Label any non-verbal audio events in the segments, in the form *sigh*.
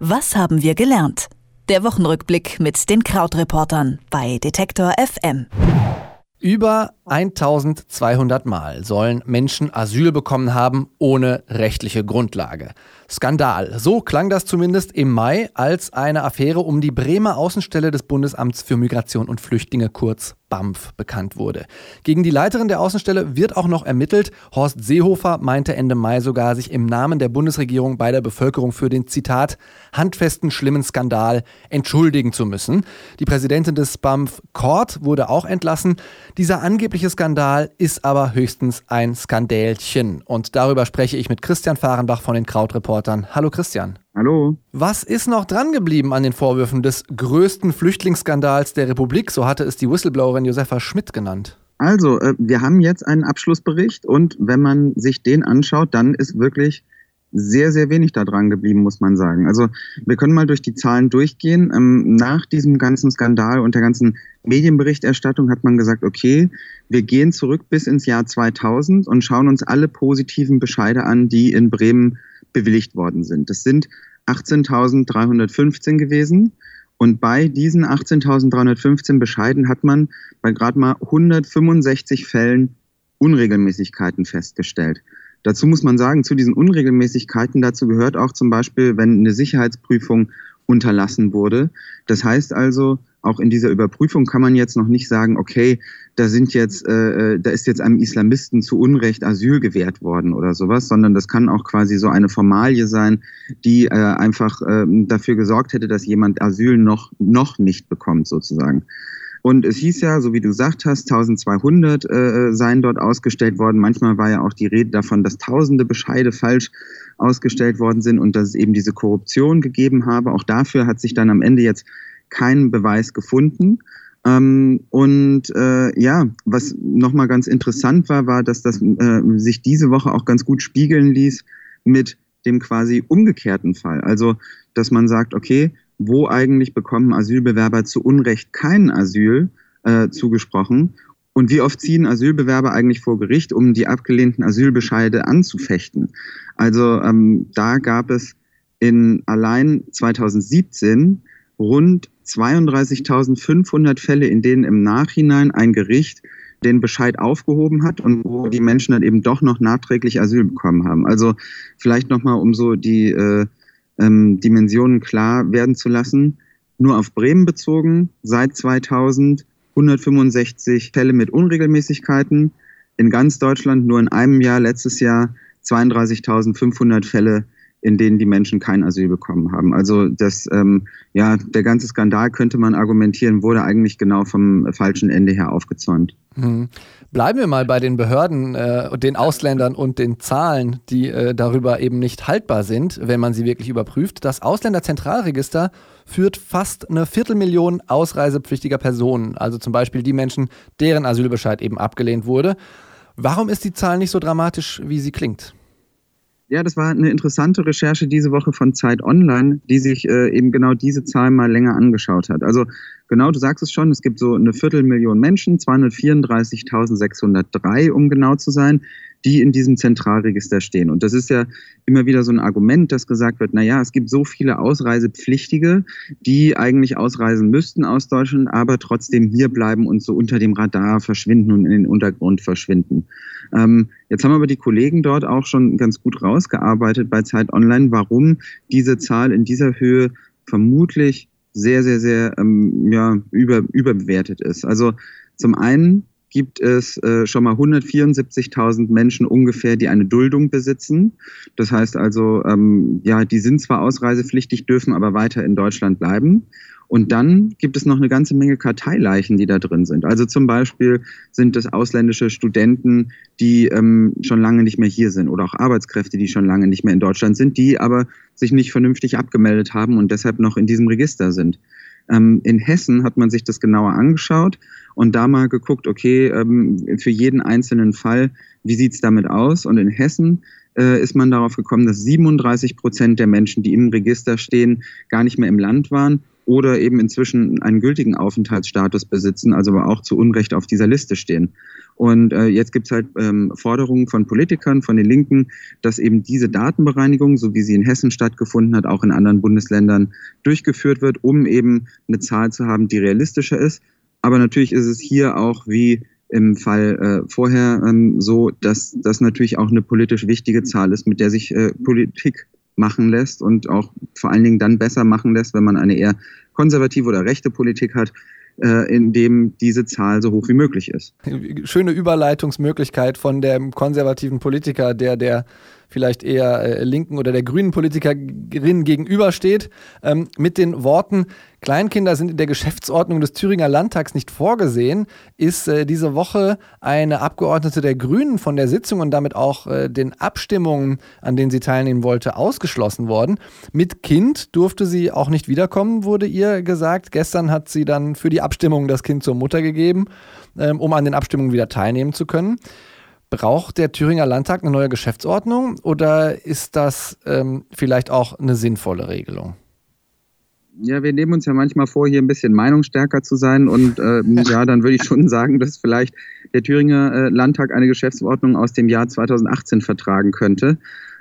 Was haben wir gelernt? Der Wochenrückblick mit den Krautreportern bei Detektor FM. Über 1200 Mal sollen Menschen Asyl bekommen haben ohne rechtliche Grundlage. Skandal. So klang das zumindest im Mai, als eine Affäre um die Bremer Außenstelle des Bundesamts für Migration und Flüchtlinge kurz BAMF bekannt wurde. Gegen die Leiterin der Außenstelle wird auch noch ermittelt. Horst Seehofer meinte Ende Mai sogar, sich im Namen der Bundesregierung bei der Bevölkerung für den Zitat handfesten schlimmen Skandal entschuldigen zu müssen. Die Präsidentin des BAMF Kort wurde auch entlassen. Dieser angebliche Skandal ist aber höchstens ein Skandälchen. Und darüber spreche ich mit Christian Fahrenbach von den Krautreportern. Hallo Christian. Hallo. Was ist noch dran geblieben an den Vorwürfen des größten Flüchtlingsskandals der Republik? So hatte es die Whistleblowerin Josefa Schmidt genannt. Also, äh, wir haben jetzt einen Abschlussbericht und wenn man sich den anschaut, dann ist wirklich sehr, sehr wenig da dran geblieben, muss man sagen. Also wir können mal durch die Zahlen durchgehen. Ähm, nach diesem ganzen Skandal und der ganzen Medienberichterstattung hat man gesagt, okay, wir gehen zurück bis ins Jahr 2000 und schauen uns alle positiven Bescheide an, die in Bremen bewilligt worden sind. Das sind 18.315 gewesen. Und bei diesen 18.315 Bescheiden hat man bei gerade mal 165 Fällen Unregelmäßigkeiten festgestellt. Dazu muss man sagen, zu diesen Unregelmäßigkeiten, dazu gehört auch zum Beispiel, wenn eine Sicherheitsprüfung unterlassen wurde. Das heißt also, auch in dieser Überprüfung kann man jetzt noch nicht sagen, okay, da sind jetzt, äh, äh, da ist jetzt einem Islamisten zu Unrecht Asyl gewährt worden oder sowas, sondern das kann auch quasi so eine Formalie sein, die äh, einfach äh, dafür gesorgt hätte, dass jemand Asyl noch noch nicht bekommt sozusagen. Und es hieß ja, so wie du gesagt hast, 1200 äh, seien dort ausgestellt worden. Manchmal war ja auch die Rede davon, dass tausende Bescheide falsch ausgestellt worden sind und dass es eben diese Korruption gegeben habe. Auch dafür hat sich dann am Ende jetzt keinen Beweis gefunden. Ähm, und äh, ja, was nochmal ganz interessant war, war, dass das äh, sich diese Woche auch ganz gut spiegeln ließ mit dem quasi umgekehrten Fall. Also, dass man sagt, okay, wo eigentlich bekommen Asylbewerber zu Unrecht kein Asyl äh, zugesprochen? Und wie oft ziehen Asylbewerber eigentlich vor Gericht, um die abgelehnten Asylbescheide anzufechten? Also ähm, da gab es in allein 2017 rund 32.500 Fälle, in denen im Nachhinein ein Gericht den Bescheid aufgehoben hat und wo die Menschen dann eben doch noch nachträglich Asyl bekommen haben. Also vielleicht nochmal, um so die äh, ähm, Dimensionen klar werden zu lassen. Nur auf Bremen bezogen, seit 2000 165 Fälle mit Unregelmäßigkeiten. In ganz Deutschland nur in einem Jahr, letztes Jahr 32.500 Fälle in denen die Menschen kein Asyl bekommen haben. Also das, ähm, ja, der ganze Skandal könnte man argumentieren, wurde eigentlich genau vom falschen Ende her aufgezäumt. Mhm. Bleiben wir mal bei den Behörden, äh, den Ausländern und den Zahlen, die äh, darüber eben nicht haltbar sind, wenn man sie wirklich überprüft. Das Ausländerzentralregister führt fast eine Viertelmillion ausreisepflichtiger Personen, also zum Beispiel die Menschen, deren Asylbescheid eben abgelehnt wurde. Warum ist die Zahl nicht so dramatisch, wie sie klingt? Ja, das war eine interessante Recherche diese Woche von Zeit Online, die sich äh, eben genau diese Zahl mal länger angeschaut hat. Also genau, du sagst es schon, es gibt so eine Viertelmillion Menschen, 234.603, um genau zu sein, die in diesem Zentralregister stehen. Und das ist ja immer wieder so ein Argument, dass gesagt wird, na ja, es gibt so viele Ausreisepflichtige, die eigentlich ausreisen müssten aus Deutschland, aber trotzdem hier bleiben und so unter dem Radar verschwinden und in den Untergrund verschwinden. Ähm, jetzt haben aber die Kollegen dort auch schon ganz gut rausgearbeitet bei Zeit Online, warum diese Zahl in dieser Höhe vermutlich sehr, sehr, sehr ähm, ja, über, überbewertet ist. Also zum einen gibt es äh, schon mal 174.000 Menschen ungefähr, die eine Duldung besitzen. Das heißt also, ähm, ja, die sind zwar ausreisepflichtig, dürfen aber weiter in Deutschland bleiben. Und dann gibt es noch eine ganze Menge Karteileichen, die da drin sind. Also zum Beispiel sind es ausländische Studenten, die ähm, schon lange nicht mehr hier sind oder auch Arbeitskräfte, die schon lange nicht mehr in Deutschland sind, die aber sich nicht vernünftig abgemeldet haben und deshalb noch in diesem Register sind. Ähm, in Hessen hat man sich das genauer angeschaut und da mal geguckt, okay, ähm, für jeden einzelnen Fall, wie sieht's damit aus? Und in Hessen äh, ist man darauf gekommen, dass 37 Prozent der Menschen, die im Register stehen, gar nicht mehr im Land waren oder eben inzwischen einen gültigen Aufenthaltsstatus besitzen, also aber auch zu Unrecht auf dieser Liste stehen. Und äh, jetzt gibt es halt ähm, Forderungen von Politikern, von den Linken, dass eben diese Datenbereinigung, so wie sie in Hessen stattgefunden hat, auch in anderen Bundesländern durchgeführt wird, um eben eine Zahl zu haben, die realistischer ist. Aber natürlich ist es hier auch wie im Fall äh, vorher ähm, so, dass das natürlich auch eine politisch wichtige Zahl ist, mit der sich äh, Politik machen lässt und auch vor allen Dingen dann besser machen lässt, wenn man eine eher konservative oder rechte Politik hat, äh, in dem diese Zahl so hoch wie möglich ist. Schöne Überleitungsmöglichkeit von dem konservativen Politiker, der der vielleicht eher äh, linken oder der grünen Politikerin gegenübersteht, ähm, mit den Worten, Kleinkinder sind in der Geschäftsordnung des Thüringer Landtags nicht vorgesehen, ist äh, diese Woche eine Abgeordnete der Grünen von der Sitzung und damit auch äh, den Abstimmungen, an denen sie teilnehmen wollte, ausgeschlossen worden. Mit Kind durfte sie auch nicht wiederkommen, wurde ihr gesagt. Gestern hat sie dann für die Abstimmung das Kind zur Mutter gegeben, ähm, um an den Abstimmungen wieder teilnehmen zu können. Braucht der Thüringer Landtag eine neue Geschäftsordnung oder ist das ähm, vielleicht auch eine sinnvolle Regelung? Ja, wir nehmen uns ja manchmal vor, hier ein bisschen meinungsstärker zu sein. Und äh, *laughs* ja, dann würde ich schon sagen, dass vielleicht der Thüringer äh, Landtag eine Geschäftsordnung aus dem Jahr 2018 vertragen könnte.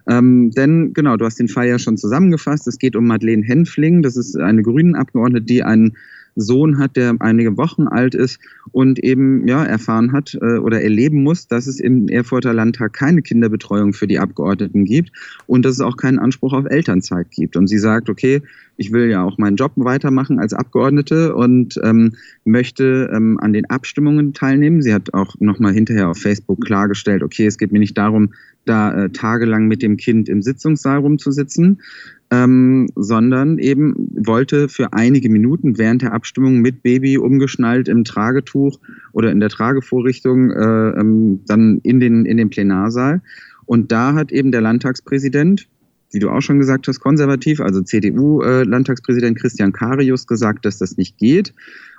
Ähm, denn genau, du hast den Fall ja schon zusammengefasst. Es geht um Madeleine Henfling. Das ist eine Grünen Abgeordnete, die einen Sohn hat, der einige Wochen alt ist und eben ja erfahren hat äh, oder erleben muss, dass es im Erfurter Landtag keine Kinderbetreuung für die Abgeordneten gibt und dass es auch keinen Anspruch auf Elternzeit gibt. Und sie sagt, okay, ich will ja auch meinen Job weitermachen als Abgeordnete und ähm, möchte ähm, an den Abstimmungen teilnehmen. Sie hat auch nochmal hinterher auf Facebook klargestellt, okay, es geht mir nicht darum, da äh, tagelang mit dem Kind im Sitzungssaal rumzusitzen, ähm, sondern eben wollte für einige Minuten während der Abstimmung mit Baby umgeschnallt im Tragetuch oder in der Tragevorrichtung äh, ähm, dann in den, in den Plenarsaal. Und da hat eben der Landtagspräsident, wie du auch schon gesagt hast, konservativ, also CDU-Landtagspräsident Christian Karius gesagt, dass das nicht geht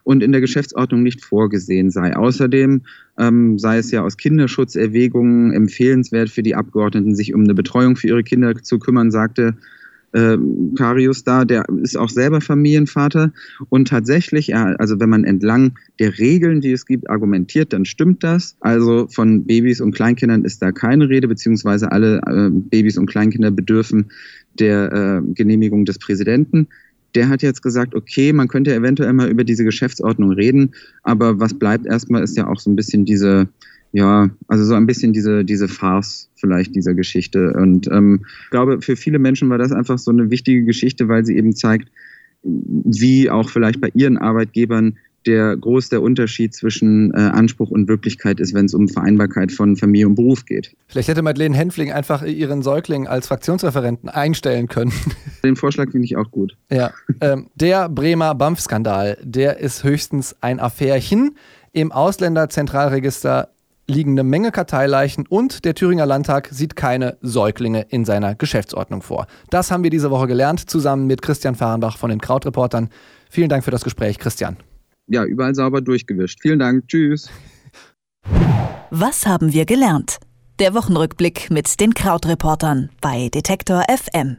und in der Geschäftsordnung nicht vorgesehen sei. Außerdem ähm, sei es ja aus Kinderschutzerwägungen empfehlenswert für die Abgeordneten, sich um eine Betreuung für ihre Kinder zu kümmern, sagte äh, Karius da, der ist auch selber Familienvater und tatsächlich, ja, also wenn man entlang der Regeln, die es gibt, argumentiert, dann stimmt das. Also von Babys und Kleinkindern ist da keine Rede, beziehungsweise alle äh, Babys und Kleinkinder bedürfen der äh, Genehmigung des Präsidenten. Der hat jetzt gesagt, okay, man könnte eventuell mal über diese Geschäftsordnung reden, aber was bleibt erstmal ist ja auch so ein bisschen diese ja, also so ein bisschen diese, diese Farce vielleicht dieser Geschichte. Und ähm, ich glaube, für viele Menschen war das einfach so eine wichtige Geschichte, weil sie eben zeigt, wie auch vielleicht bei ihren Arbeitgebern der groß der Unterschied zwischen äh, Anspruch und Wirklichkeit ist, wenn es um Vereinbarkeit von Familie und Beruf geht. Vielleicht hätte Madeleine Henfling einfach ihren Säugling als Fraktionsreferenten einstellen können. *laughs* Den Vorschlag finde ich auch gut. Ja, ähm, der Bremer BAMF-Skandal, der ist höchstens ein Affärchen. Im Ausländerzentralregister liegen eine Menge Karteileichen und der Thüringer Landtag sieht keine Säuglinge in seiner Geschäftsordnung vor. Das haben wir diese Woche gelernt, zusammen mit Christian Fahrenbach von den Krautreportern. Vielen Dank für das Gespräch, Christian. Ja, überall sauber durchgewischt. Vielen Dank. Tschüss. Was haben wir gelernt? Der Wochenrückblick mit den Krautreportern bei Detektor FM.